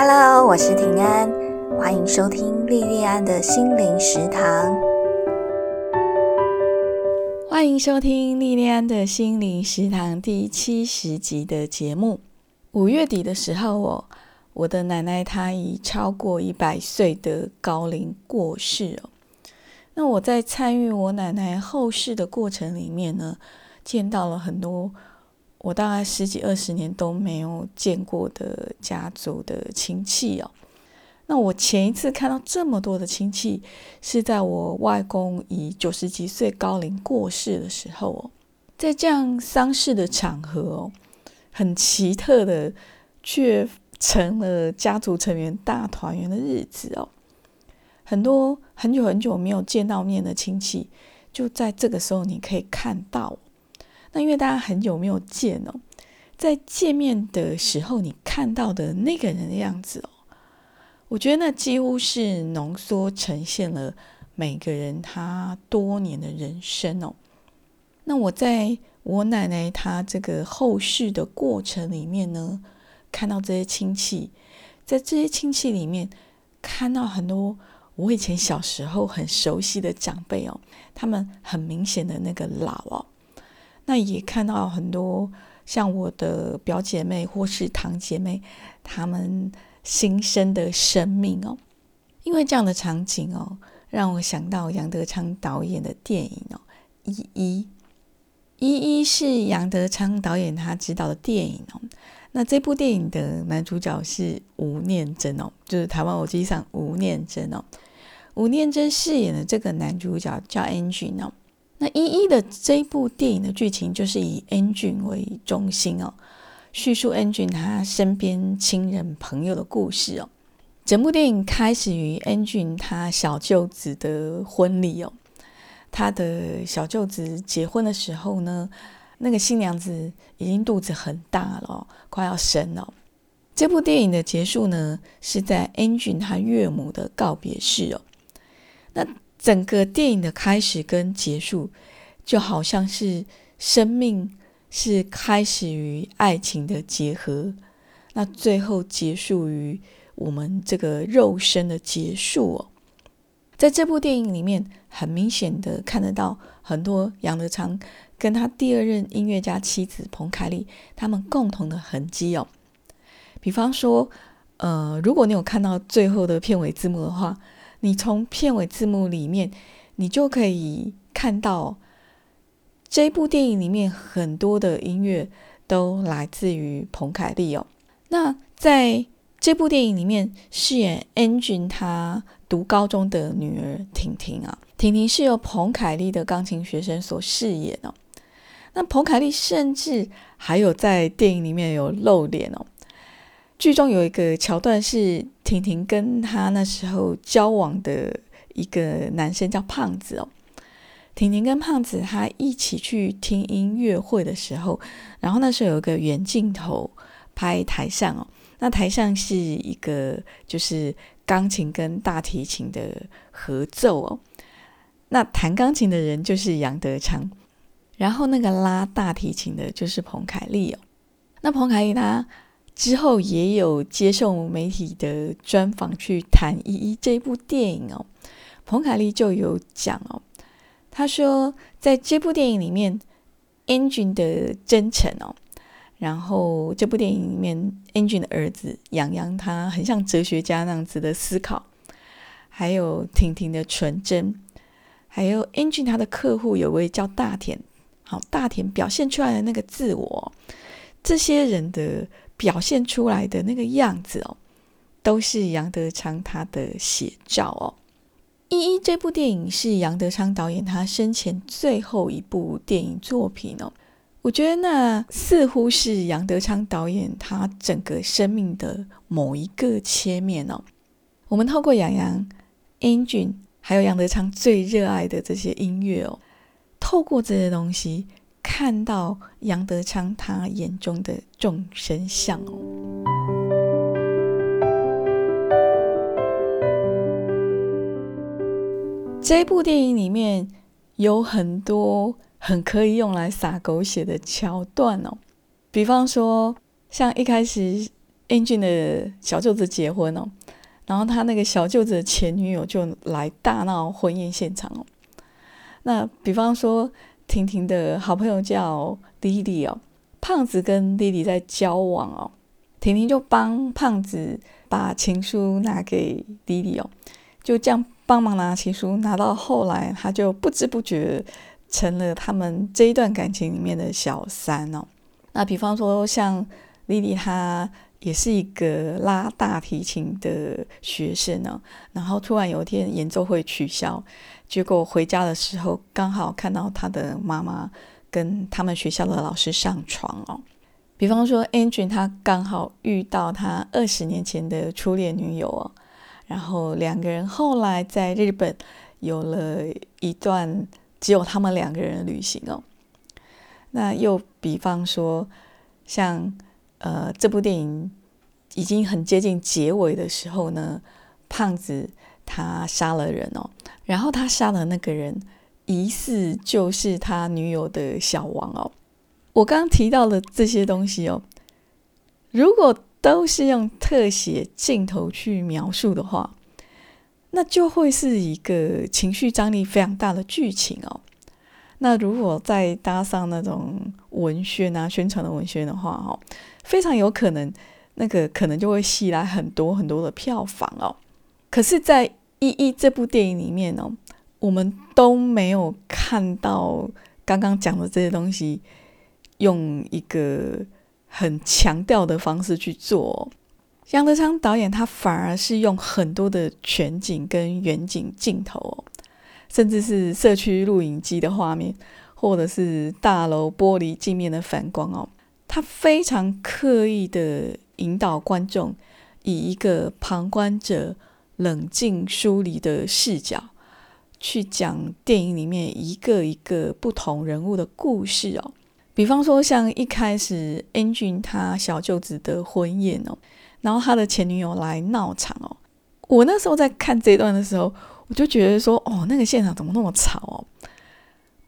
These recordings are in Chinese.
Hello，我是平安，欢迎收听莉莉安的心灵食堂。欢迎收听莉莉安的心灵食堂第七十集的节目。五月底的时候，哦我的奶奶她已超过一百岁的高龄过世哦。那我在参与我奶奶后事的过程里面呢，见到了很多。我大概十几二十年都没有见过的家族的亲戚哦。那我前一次看到这么多的亲戚，是在我外公以九十几岁高龄过世的时候哦。在这样丧事的场合哦，很奇特的，却成了家族成员大团圆的日子哦。很多很久很久没有见到面的亲戚，就在这个时候你可以看到。那因为大家很久没有见哦，在见面的时候，你看到的那个人的样子哦，我觉得那几乎是浓缩呈现了每个人他多年的人生哦。那我在我奶奶她这个后事的过程里面呢，看到这些亲戚，在这些亲戚里面看到很多我以前小时候很熟悉的长辈哦，他们很明显的那个老哦。那也看到很多像我的表姐妹或是堂姐妹，他们新生的生命哦，因为这样的场景哦，让我想到杨德昌导演的电影哦，《一一》，《一一》是杨德昌导演他执导的电影哦。那这部电影的男主角是吴念真哦，就是台湾我记上吴念真哦，吴念真饰演的这个男主角叫 Angie 哦。那一一的这部电影的剧情就是以 Angel 为中心哦，叙述 Angel 他身边亲人朋友的故事哦。整部电影开始于 Angel 他小舅子的婚礼哦，他的小舅子结婚的时候呢，那个新娘子已经肚子很大了，快要生了。这部电影的结束呢，是在 Angel 他岳母的告别式哦。那整个电影的开始跟结束，就好像是生命是开始于爱情的结合，那最后结束于我们这个肉身的结束哦。在这部电影里面，很明显的看得到很多杨德昌跟他第二任音乐家妻子彭凯丽他们共同的痕迹哦。比方说，呃，如果你有看到最后的片尾字幕的话。你从片尾字幕里面，你就可以看到这部电影里面很多的音乐都来自于彭凯丽哦。那在这部电影里面饰演 Angel 他读高中的女儿婷婷啊，婷婷是由彭凯丽的钢琴学生所饰演哦。那彭凯丽甚至还有在电影里面有露脸哦。剧中有一个桥段是婷婷跟她那时候交往的一个男生叫胖子哦。婷婷跟胖子他一起去听音乐会的时候，然后那时候有一个远镜头拍台上哦，那台上是一个就是钢琴跟大提琴的合奏哦。那弹钢琴的人就是杨德昌，然后那个拉大提琴的就是彭凯丽哦。那彭凯丽她。之后也有接受媒体的专访去谈《一一》这部电影哦，彭凯丽就有讲哦，他说在这部电影里面，Angel 的真诚哦，然后这部电影里面，Angel 的儿子杨洋他很像哲学家那样子的思考，还有婷婷的纯真，还有 Angel 他的客户有位叫大田，好大田表现出来的那个自我，这些人的。表现出来的那个样子哦，都是杨德昌他的写照哦。《一一》这部电影是杨德昌导演他生前最后一部电影作品哦。我觉得那似乎是杨德昌导演他整个生命的某一个切面哦。我们透过杨洋、英俊还有杨德昌最热爱的这些音乐哦，透过这些东西。看到杨德昌他眼中的众生相哦，这部电影里面有很多很可以用来撒狗血的桥段哦，比方说像一开始英俊的小舅子结婚哦，然后他那个小舅子的前女友就来大闹婚宴现场哦。那比方说，婷婷的好朋友叫 Lily 哦，胖子跟 Lily 在交往哦，婷婷就帮胖子把情书拿给 Lily 哦，就这样帮忙拿情书，拿到后来，他就不知不觉成了他们这一段感情里面的小三哦。那比方说，像 Lily 她也是一个拉大提琴的学生呢，然后突然有一天演奏会取消，结果回家的时候刚好看到他的妈妈跟他们学校的老师上床哦。比方说 a n g e l 他刚好遇到他二十年前的初恋女友哦，然后两个人后来在日本有了一段只有他们两个人的旅行哦。那又比方说，像。呃，这部电影已经很接近结尾的时候呢，胖子他杀了人哦，然后他杀的那个人疑似就是他女友的小王哦。我刚刚提到的这些东西哦，如果都是用特写镜头去描述的话，那就会是一个情绪张力非常大的剧情哦。那如果再搭上那种文宣啊、宣传的文宣的话，哈。非常有可能，那个可能就会吸来很多很多的票房哦。可是，在《一一》这部电影里面哦，我们都没有看到刚刚讲的这些东西，用一个很强调的方式去做。杨德昌导演他反而是用很多的全景跟远景镜头，甚至是社区录影机的画面，或者是大楼玻璃镜面的反光哦。他非常刻意的引导观众，以一个旁观者冷静疏离的视角，去讲电影里面一个一个不同人物的故事哦。比方说，像一开始 Angel 他小舅子的婚宴哦，然后他的前女友来闹场哦。我那时候在看这段的时候，我就觉得说，哦，那个现场怎么那么吵哦？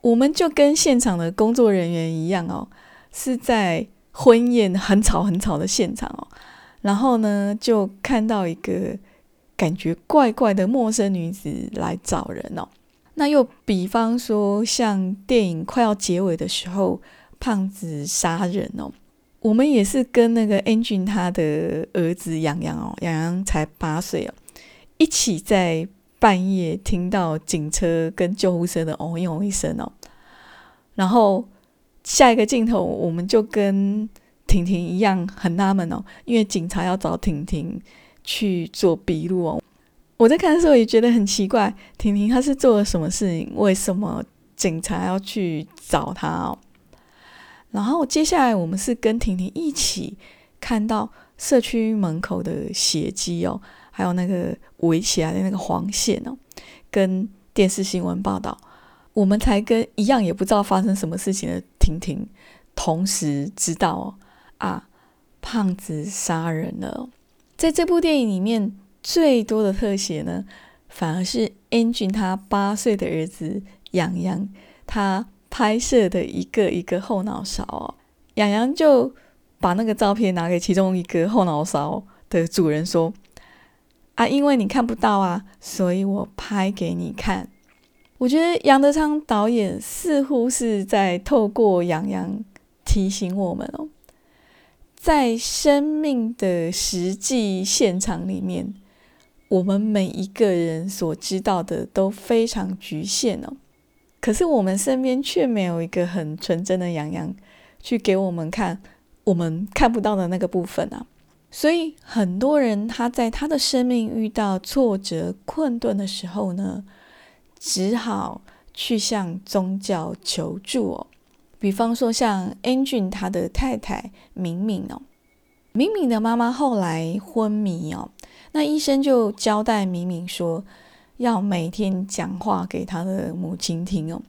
我们就跟现场的工作人员一样哦。是在婚宴很吵很吵的现场哦，然后呢，就看到一个感觉怪怪的陌生女子来找人哦。那又比方说，像电影快要结尾的时候，胖子杀人哦，我们也是跟那个 Angel 他的儿子洋洋哦，洋洋才八岁哦，一起在半夜听到警车跟救护车的哦哟一声哦，然后。下一个镜头，我们就跟婷婷一样很纳闷哦，因为警察要找婷婷去做笔录哦。我在看的时候也觉得很奇怪，婷婷她是做了什么事情？为什么警察要去找她哦？然后接下来我们是跟婷婷一起看到社区门口的血迹哦，还有那个围起来的那个黄线哦，跟电视新闻报道。我们才跟一样也不知道发生什么事情的婷婷，同时知道啊，胖子杀人了。在这部电影里面，最多的特写呢，反而是 Angie 他八岁的儿子洋洋，他拍摄的一个一个后脑勺哦。洋洋就把那个照片拿给其中一个后脑勺的主人说：“啊，因为你看不到啊，所以我拍给你看。”我觉得杨德昌导演似乎是在透过杨洋提醒我们哦，在生命的实际现场里面，我们每一个人所知道的都非常局限哦。可是我们身边却没有一个很纯真的杨洋去给我们看我们看不到的那个部分啊。所以很多人他在他的生命遇到挫折困顿的时候呢。只好去向宗教求助哦，比方说像 Angel 他的太太敏敏哦，敏敏的妈妈后来昏迷哦，那医生就交代敏敏说要每天讲话给他的母亲听哦。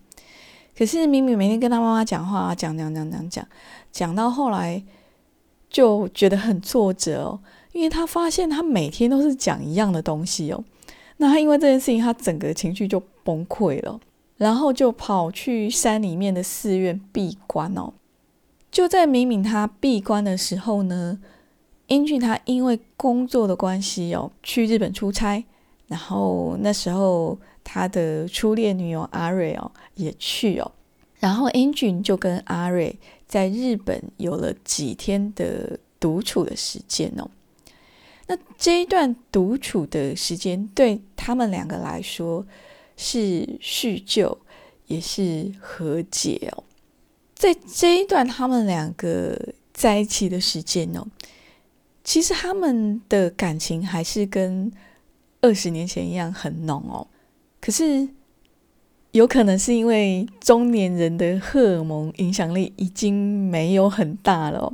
可是敏敏每天跟他妈妈讲话，讲讲讲讲讲，讲到后来就觉得很挫折哦，因为他发现他每天都是讲一样的东西哦。那他因为这件事情，他整个情绪就崩溃了，然后就跑去山里面的寺院闭关哦。就在明明他闭关的时候呢英俊他因为工作的关系哦，去日本出差，然后那时候他的初恋女友阿瑞哦也去哦，然后英俊就跟阿瑞在日本有了几天的独处的时间哦。那这一段独处的时间对他们两个来说是叙旧，也是和解哦。在这一段他们两个在一起的时间哦，其实他们的感情还是跟二十年前一样很浓哦。可是有可能是因为中年人的荷尔蒙影响力已经没有很大了，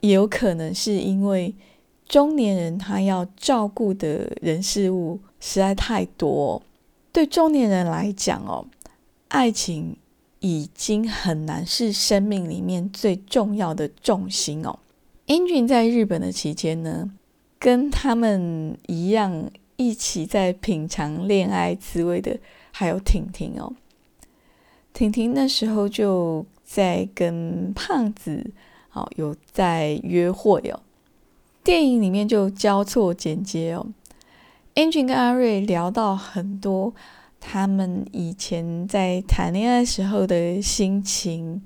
也有可能是因为。中年人他要照顾的人事物实在太多，对中年人来讲哦，爱情已经很难是生命里面最重要的重心哦。英俊在日本的期间呢，跟他们一样一起在品尝恋爱滋味的还有婷婷哦。婷婷那时候就在跟胖子哦有在约会哦。电影里面就交错剪接哦，Angel 跟阿瑞聊到很多他们以前在谈恋爱时候的心情，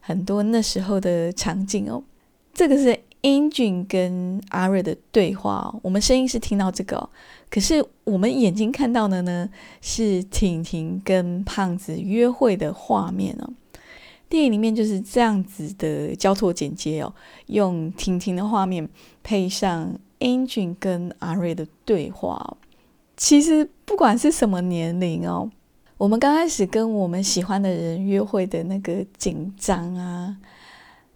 很多那时候的场景哦。这个是 Angel 跟阿瑞的对话哦，我们声音是听到这个，可是我们眼睛看到的呢是婷婷跟胖子约会的画面哦。电影里面就是这样子的交错剪接哦，用婷婷的画面配上 Angel 跟阿瑞的对话。其实不管是什么年龄哦，我们刚开始跟我们喜欢的人约会的那个紧张啊，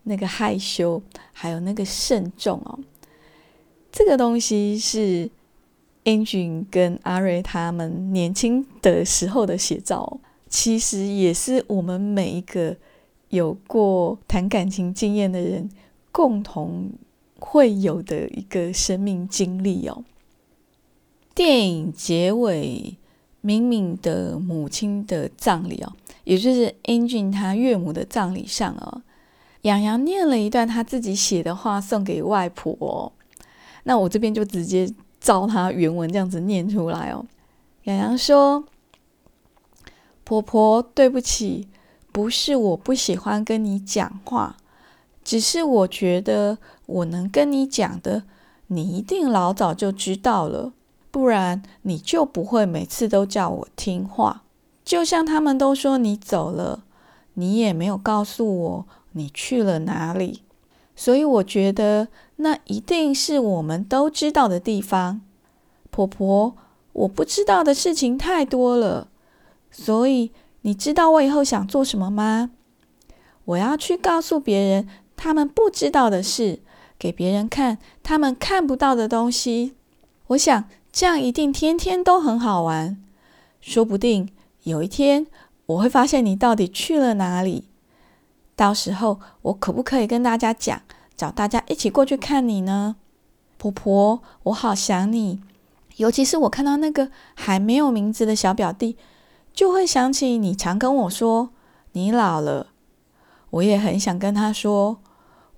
那个害羞，还有那个慎重哦，这个东西是 Angel 跟阿瑞他们年轻的时候的写照，其实也是我们每一个。有过谈感情经验的人，共同会有的一个生命经历哦。电影结尾，敏敏的母亲的葬礼哦，也就是英俊他岳母的葬礼上哦，洋洋念了一段他自己写的话送给外婆。那我这边就直接照他原文这样子念出来哦。洋洋说：“婆婆，对不起。”不是我不喜欢跟你讲话，只是我觉得我能跟你讲的，你一定老早就知道了，不然你就不会每次都叫我听话。就像他们都说你走了，你也没有告诉我你去了哪里，所以我觉得那一定是我们都知道的地方。婆婆，我不知道的事情太多了，所以。你知道我以后想做什么吗？我要去告诉别人他们不知道的事，给别人看他们看不到的东西。我想这样一定天天都很好玩。说不定有一天我会发现你到底去了哪里。到时候我可不可以跟大家讲，找大家一起过去看你呢？婆婆，我好想你，尤其是我看到那个还没有名字的小表弟。就会想起你常跟我说你老了，我也很想跟他说，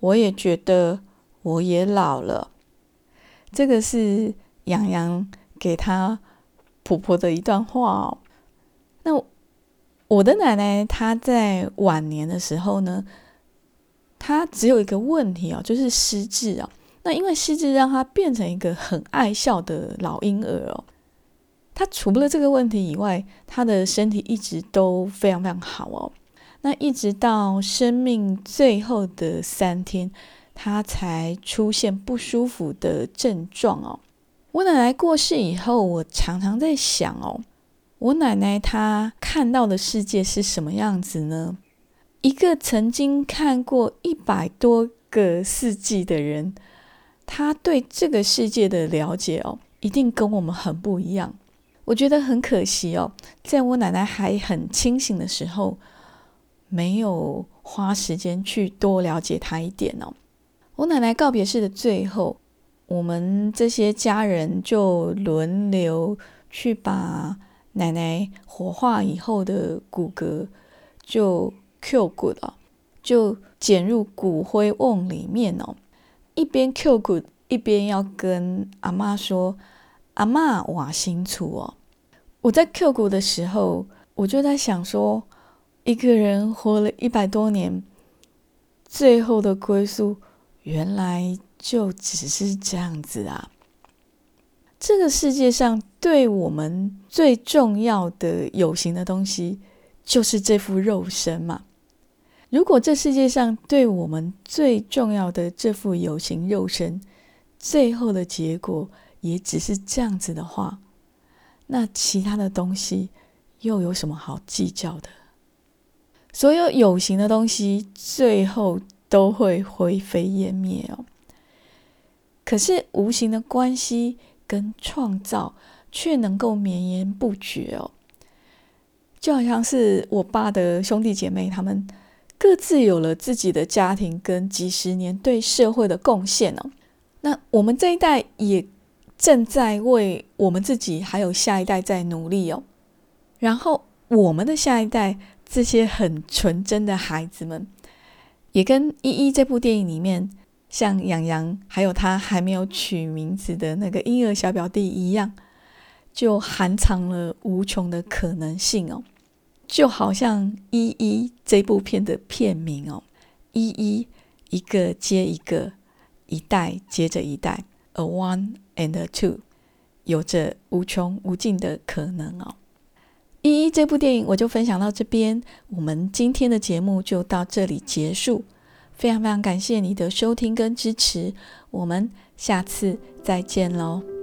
我也觉得我也老了。这个是洋洋给他婆婆的一段话。那我的奶奶她在晚年的时候呢，她只有一个问题哦，就是失智啊。那因为失智，让她变成一个很爱笑的老婴儿哦。她除了这个问题以外，她的身体一直都非常非常好哦。那一直到生命最后的三天，他才出现不舒服的症状哦。我奶奶过世以后，我常常在想哦，我奶奶她看到的世界是什么样子呢？一个曾经看过一百多个世纪的人，他对这个世界的了解哦，一定跟我们很不一样。我觉得很可惜哦，在我奶奶还很清醒的时候，没有花时间去多了解她一点哦。我奶奶告别式的最后，我们这些家人就轮流去把奶奶火化以后的骨骼就 Q 骨了，就捡入骨灰瓮里面哦。一边 Q 骨一边要跟阿妈说：“阿妈，我清楚哦。”我在 Q 骨的时候，我就在想说，一个人活了一百多年，最后的归宿原来就只是这样子啊！这个世界上对我们最重要的有形的东西，就是这副肉身嘛。如果这世界上对我们最重要的这副有形肉身，最后的结果也只是这样子的话，那其他的东西又有什么好计较的？所有有形的东西最后都会灰飞烟灭哦。可是无形的关系。跟创造却能够绵延不绝哦，就好像是我爸的兄弟姐妹，他们各自有了自己的家庭跟几十年对社会的贡献哦。那我们这一代也正在为我们自己还有下一代在努力哦。然后我们的下一代这些很纯真的孩子们，也跟《一一》这部电影里面。像养羊，还有他还没有取名字的那个婴儿小表弟一样，就含藏了无穷的可能性哦。就好像《一一》这部片的片名哦，“一一”一个接一个，一代接着一代，“a one and a two”，有着无穷无尽的可能哦。《一一》这部电影我就分享到这边，我们今天的节目就到这里结束。非常非常感谢你的收听跟支持，我们下次再见喽。